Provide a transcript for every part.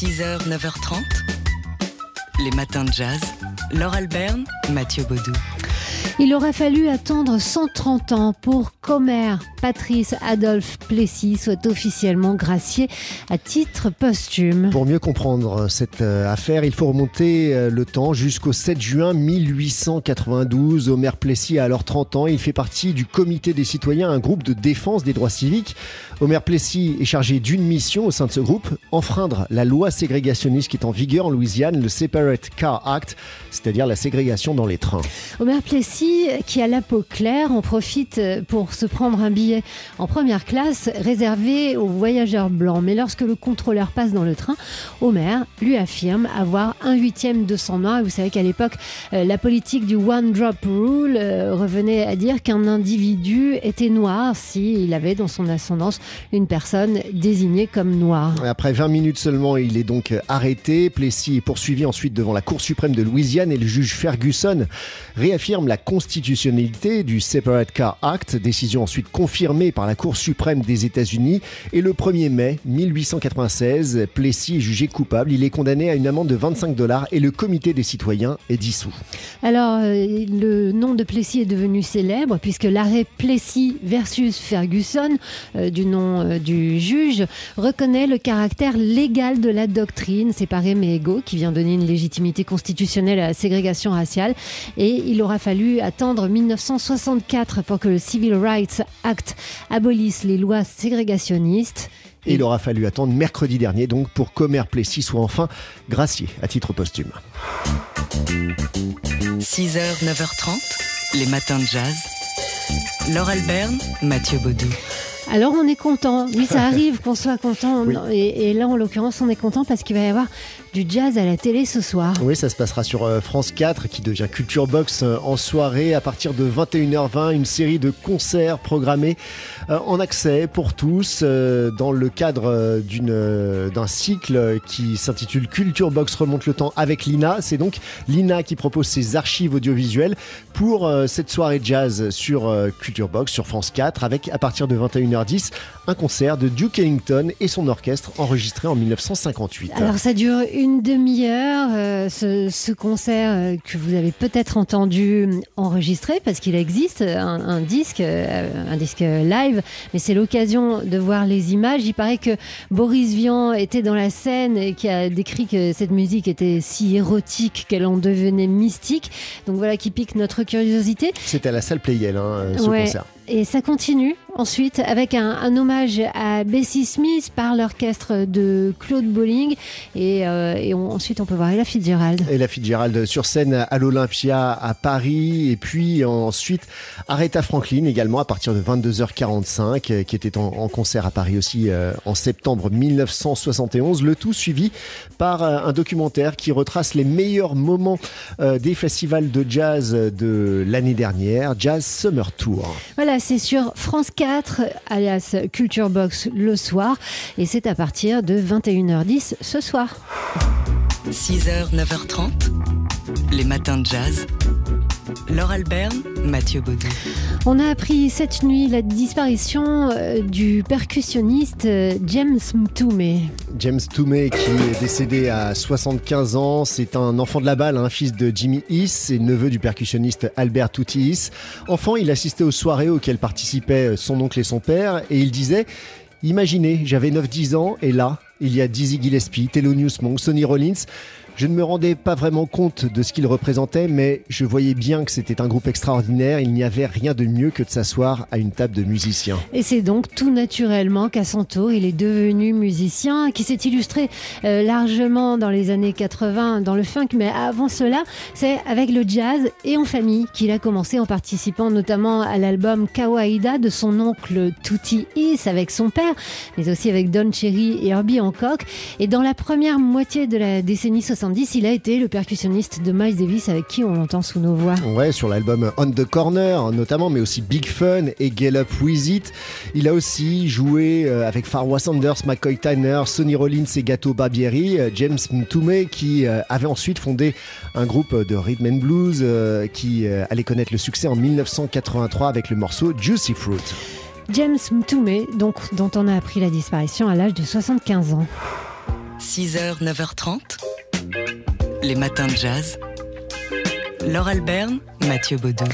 6h, 9h30, les matins de jazz. Laure Alberne, Mathieu Baudou. Il aura fallu attendre 130 ans pour qu'Omer Patrice Adolphe Plessis soit officiellement gracié à titre posthume. Pour mieux comprendre cette euh, affaire, il faut remonter euh, le temps jusqu'au 7 juin 1892. Omer Plessis a alors 30 ans. Il fait partie du comité des citoyens, un groupe de défense des droits civiques. Omer Plessis est chargé d'une mission au sein de ce groupe, enfreindre la loi ségrégationniste qui est en vigueur en Louisiane, le Separate Car Act, c'est-à-dire la ségrégation dans les trains. Omer Plessis qui a la peau claire, en profite pour se prendre un billet en première classe réservé aux voyageurs blancs. Mais lorsque le contrôleur passe dans le train, Homer lui affirme avoir un huitième de sang noir. Vous savez qu'à l'époque, euh, la politique du One Drop Rule euh, revenait à dire qu'un individu était noir s'il avait dans son ascendance une personne désignée comme noire. Après 20 minutes seulement, il est donc arrêté. Plessis est poursuivi ensuite devant la Cour suprême de Louisiane et le juge Ferguson réaffirme la constitutionnalité du Separate Car Act, décision ensuite confirmée par la Cour suprême des États-Unis. Et le 1er mai 1896, Plessis est jugé coupable. Il est condamné à une amende de 25 dollars et le comité des citoyens est dissous. Alors, euh, le nom de Plessis est devenu célèbre puisque l'arrêt Plessis versus Ferguson, euh, du nom euh, du juge, reconnaît le caractère légal de la doctrine séparée mais égaux qui vient donner une légitimité constitutionnelle à la ségrégation raciale. Et il aura fallu attendre 1964 pour que le Civil Rights Act abolisse les lois ségrégationnistes. Et il aura fallu attendre mercredi dernier donc pour qu'Omer Plessis soit enfin gracié à titre posthume. 6h, 9h30, les matins de jazz. Laure Alberne, Mathieu Baudou. Alors on est content, oui ça arrive qu'on soit content, et, et, là en l'occurrence on est content parce qu'il va y avoir du jazz à la télé ce soir. Oui, ça se passera sur euh, France 4 qui devient Culture Box euh, en soirée à partir de 21h20. Une série de concerts programmés euh, en accès pour tous dans le cadre d'un cycle qui s'intitule Culture Box remonte le temps avec Lina. C'est donc Lina qui propose ses archives audiovisuelles pour cette soirée jazz sur Culture Box sur France 4 avec à partir de 21h10 un concert de Duke Ellington et son orchestre enregistré en 1958. Alors ça dure une demi-heure, euh, ce, concert euh, que vous avez peut-être entendu enregistré parce qu'il existe un, disque, euh, un disque live, mais c'est l'occasion de voir les images. Il paraît que Boris Vian était dans la scène et qui a décrit que cette musique était si érotique qu'elle en devenait mystique. Donc voilà qui pique notre curiosité. C'était à la salle Playel, hein, ce concert. Et ça continue ensuite avec un, hommage à Bessie Smith par l'orchestre de Claude Bolling. Et, euh, ensuite, on peut voir Ella Fitzgerald. Ella Fitzgerald sur scène à l'Olympia à Paris. Et puis ensuite, Aretha Franklin également à partir de 22h45, euh, qui était en, concert à Paris aussi euh, en septembre 1971. Le tout suivi par un documentaire qui retrace les meilleurs moments des festivals de jazz de l'année dernière, Jazz Summer Tour. Voilà, c'est sur France 4, alias Culture Box le soir. Et c'est à partir de 21h10 ce soir. 6h, 9h30, les matins de jazz. Laure Alberne, Mathieu Baudou. On a appris cette nuit la disparition euh, du percussionniste euh, James Mtume. James Mtume qui est décédé à 75 ans, c'est un enfant de la balle, un fils de Jimmy Hiss et neveu du percussionniste Albert Tutti Hiss. Enfant, il assistait aux soirées auxquelles participaient son oncle et son père et il disait Imaginez, j'avais 9-10 ans et là, il y a Dizzy Gillespie, Thelonious Monk, Sonny Rollins. Je ne me rendais pas vraiment compte de ce qu'il représentait, mais je voyais bien que c'était un groupe extraordinaire. Il n'y avait rien de mieux que de s'asseoir à une table de musiciens. Et c'est donc tout naturellement qu'à son tour, il est devenu musicien, qui s'est illustré euh, largement dans les années 80 dans le funk, mais avant cela, c'est avec le jazz et en famille qu'il a commencé en participant notamment à l'album Kawaida de son oncle Tutti Is avec son père, mais aussi avec Don Cherry et Herbie Hancock. Et dans la première moitié de la décennie 60, il a été le percussionniste de Miles Davis avec qui on l'entend sous nos voix. Ouais, sur l'album On the Corner notamment, mais aussi Big Fun et Get Up With It. Il a aussi joué euh, avec Farwa Sanders, McCoy Tyner, Sonny Rollins et Gato Barbieri, euh, James Mtume qui euh, avait ensuite fondé un groupe de rhythm and blues qui allait connaître le succès en 1983 avec le morceau Juicy Fruit. James Mtume, donc, dont on a appris la disparition à l'âge de 75 ans. 6h, 9h30, les matins de jazz. Laure Alberne, Mathieu Baudou.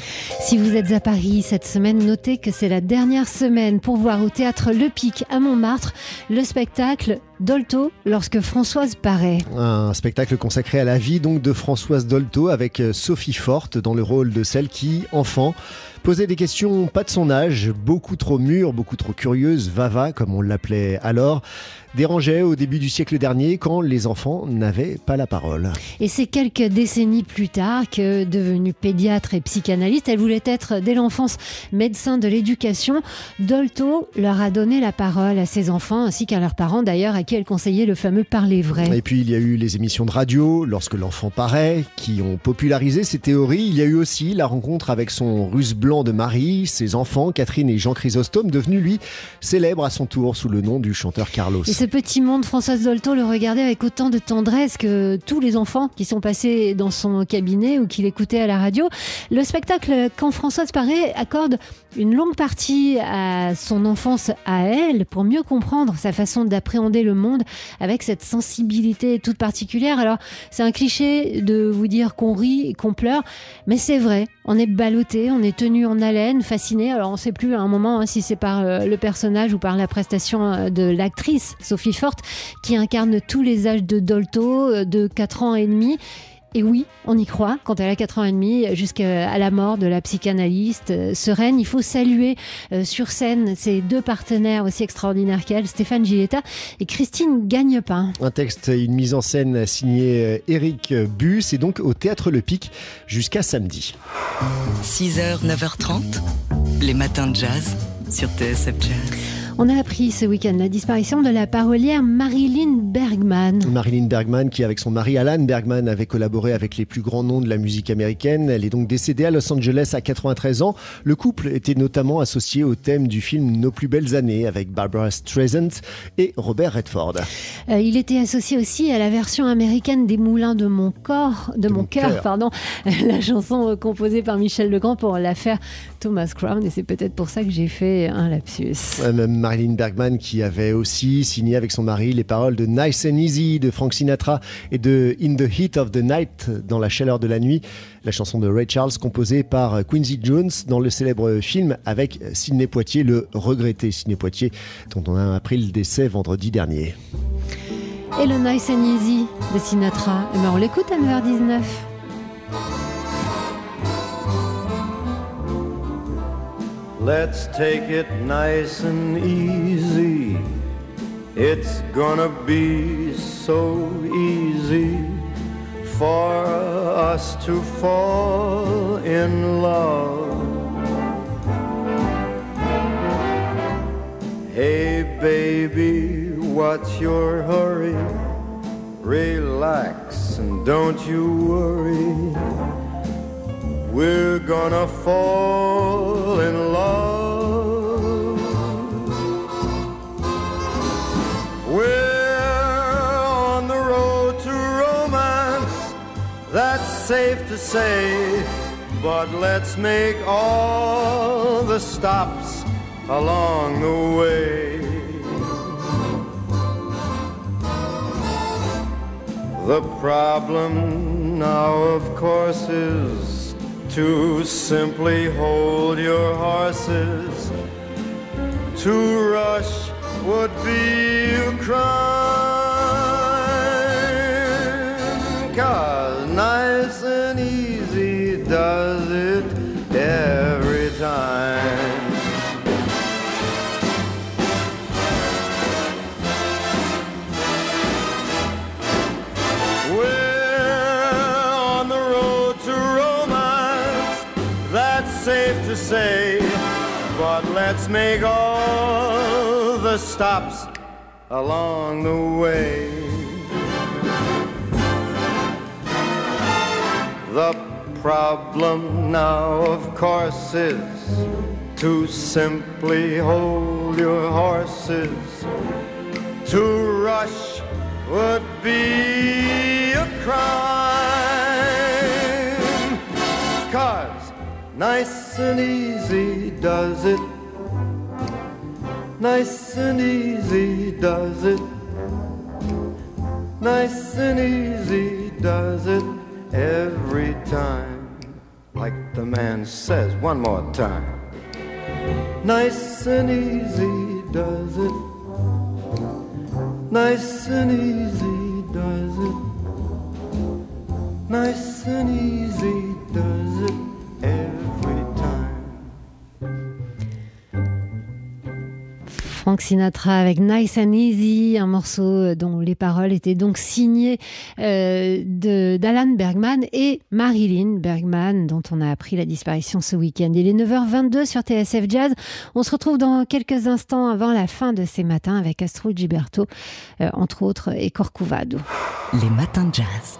Si vous êtes à Paris cette semaine, notez que c'est la dernière semaine pour voir au théâtre Le Pic à Montmartre le spectacle Dolto lorsque Françoise paraît. Un spectacle consacré à la vie donc de Françoise Dolto avec euh, Sophie Forte dans le rôle de celle qui, enfant, posait des questions pas de son âge, beaucoup trop mûre, beaucoup trop curieuse, vava comme on l'appelait alors, dérangeait au début du siècle dernier quand les enfants n'avaient pas la parole. Et c'est quelques décennies plus tard que, devenue pédiatre et psychanalyste, elle voulait être dès l'enfance médecin de l'éducation. Dolto leur a donné la parole à ses enfants ainsi qu'à leurs parents d'ailleurs à qui elle conseillait le fameux parler vrai. Et puis il y a eu les émissions de radio, lorsque l'enfant paraît, qui ont popularisé ces théories. Il y a eu aussi la rencontre avec son russe blanc de Marie, ses enfants, Catherine et Jean Chrysostome, devenu lui célèbre à son tour sous le nom du chanteur Carlos. Et ce petit monde, Françoise Dolto le regardait avec autant de tendresse que tous les enfants qui sont passés dans son cabinet ou qui l'écoutaient à la radio. Le spectacle Quand Françoise paraît accorde une longue partie à son enfance à elle pour mieux comprendre sa façon d'appréhender le monde avec cette sensibilité toute particulière. Alors, c'est un cliché de vous dire qu'on rit et qu'on pleure, mais c'est vrai. On est ballotté, on est tenu en haleine, fasciné. Alors, on ne sait plus à un moment hein, si c'est par euh, le personnage ou par la prestation euh, de l'actrice Sophie Forte qui incarne tous les âges de Dolto, euh, de 4 ans et demi. Et oui, on y croit. Quand elle a 4 ans et demi, jusqu'à la mort de la psychanalyste euh, sereine, il faut saluer euh, sur scène ces deux partenaires aussi extraordinaires qu'elle, Stéphane Gilletta et Christine Gagnepin. Un texte et une mise en scène signé Eric Bus et donc au Théâtre Le Pic jusqu'à samedi. 6h, 9h30, les matins de jazz sur TSF Jazz. On a appris ce week-end la disparition de la parolière Marilyn Bergman. Marilyn Bergman, qui avec son mari Alan Bergman avait collaboré avec les plus grands noms de la musique américaine. Elle est donc décédée à Los Angeles à 93 ans. Le couple était notamment associé au thème du film Nos plus belles années avec Barbara Streisand et Robert Redford. Euh, il était associé aussi à la version américaine des Moulins de mon corps, de, mon, cœur, pardon, la chanson composée par Michel Legrand pour l'affaire Thomas Crown. Et c'est peut-être pour ça que j'ai fait un lapsus. Marilyn Bergman qui avait aussi signé avec son mari les paroles de Nice and Easy de Frank Sinatra et de In the Heat of the Night dans la chaleur de la nuit, la chanson de Ray Charles composée par Quincy Jones dans le célèbre film avec Sidney Poitier, le regretté Sidney Poitier dont on a appris le décès vendredi dernier. Et le Nice and Easy de Sinatra, eh ben on l'écoute à 9h19. Let's take it nice and easy. It's gonna be so easy for us to fall in love. Hey, baby, what's your hurry? Relax and don't you worry. We're gonna fall in love. We're on the road to romance, that's safe to say. But let's make all the stops along the way. The problem now, of course, is to simply hold your horses. To rush would be a crime. Stops along the way. The problem now, of course, is to simply hold your horses. To rush would be a crime. Cause Nice and easy does it. Nice and easy does it. Nice and easy does it every time. Like the man says, one more time. Nice and easy does it. Nice and easy does it. Nice and easy Sinatra avec Nice and Easy, un morceau dont les paroles étaient donc signées euh, d'Alan Bergman et Marilyn Bergman, dont on a appris la disparition ce week-end. Il est 9h22 sur TSF Jazz. On se retrouve dans quelques instants avant la fin de ces matins avec Astro Gilberto, euh, entre autres, et Corcovado. Les matins de jazz.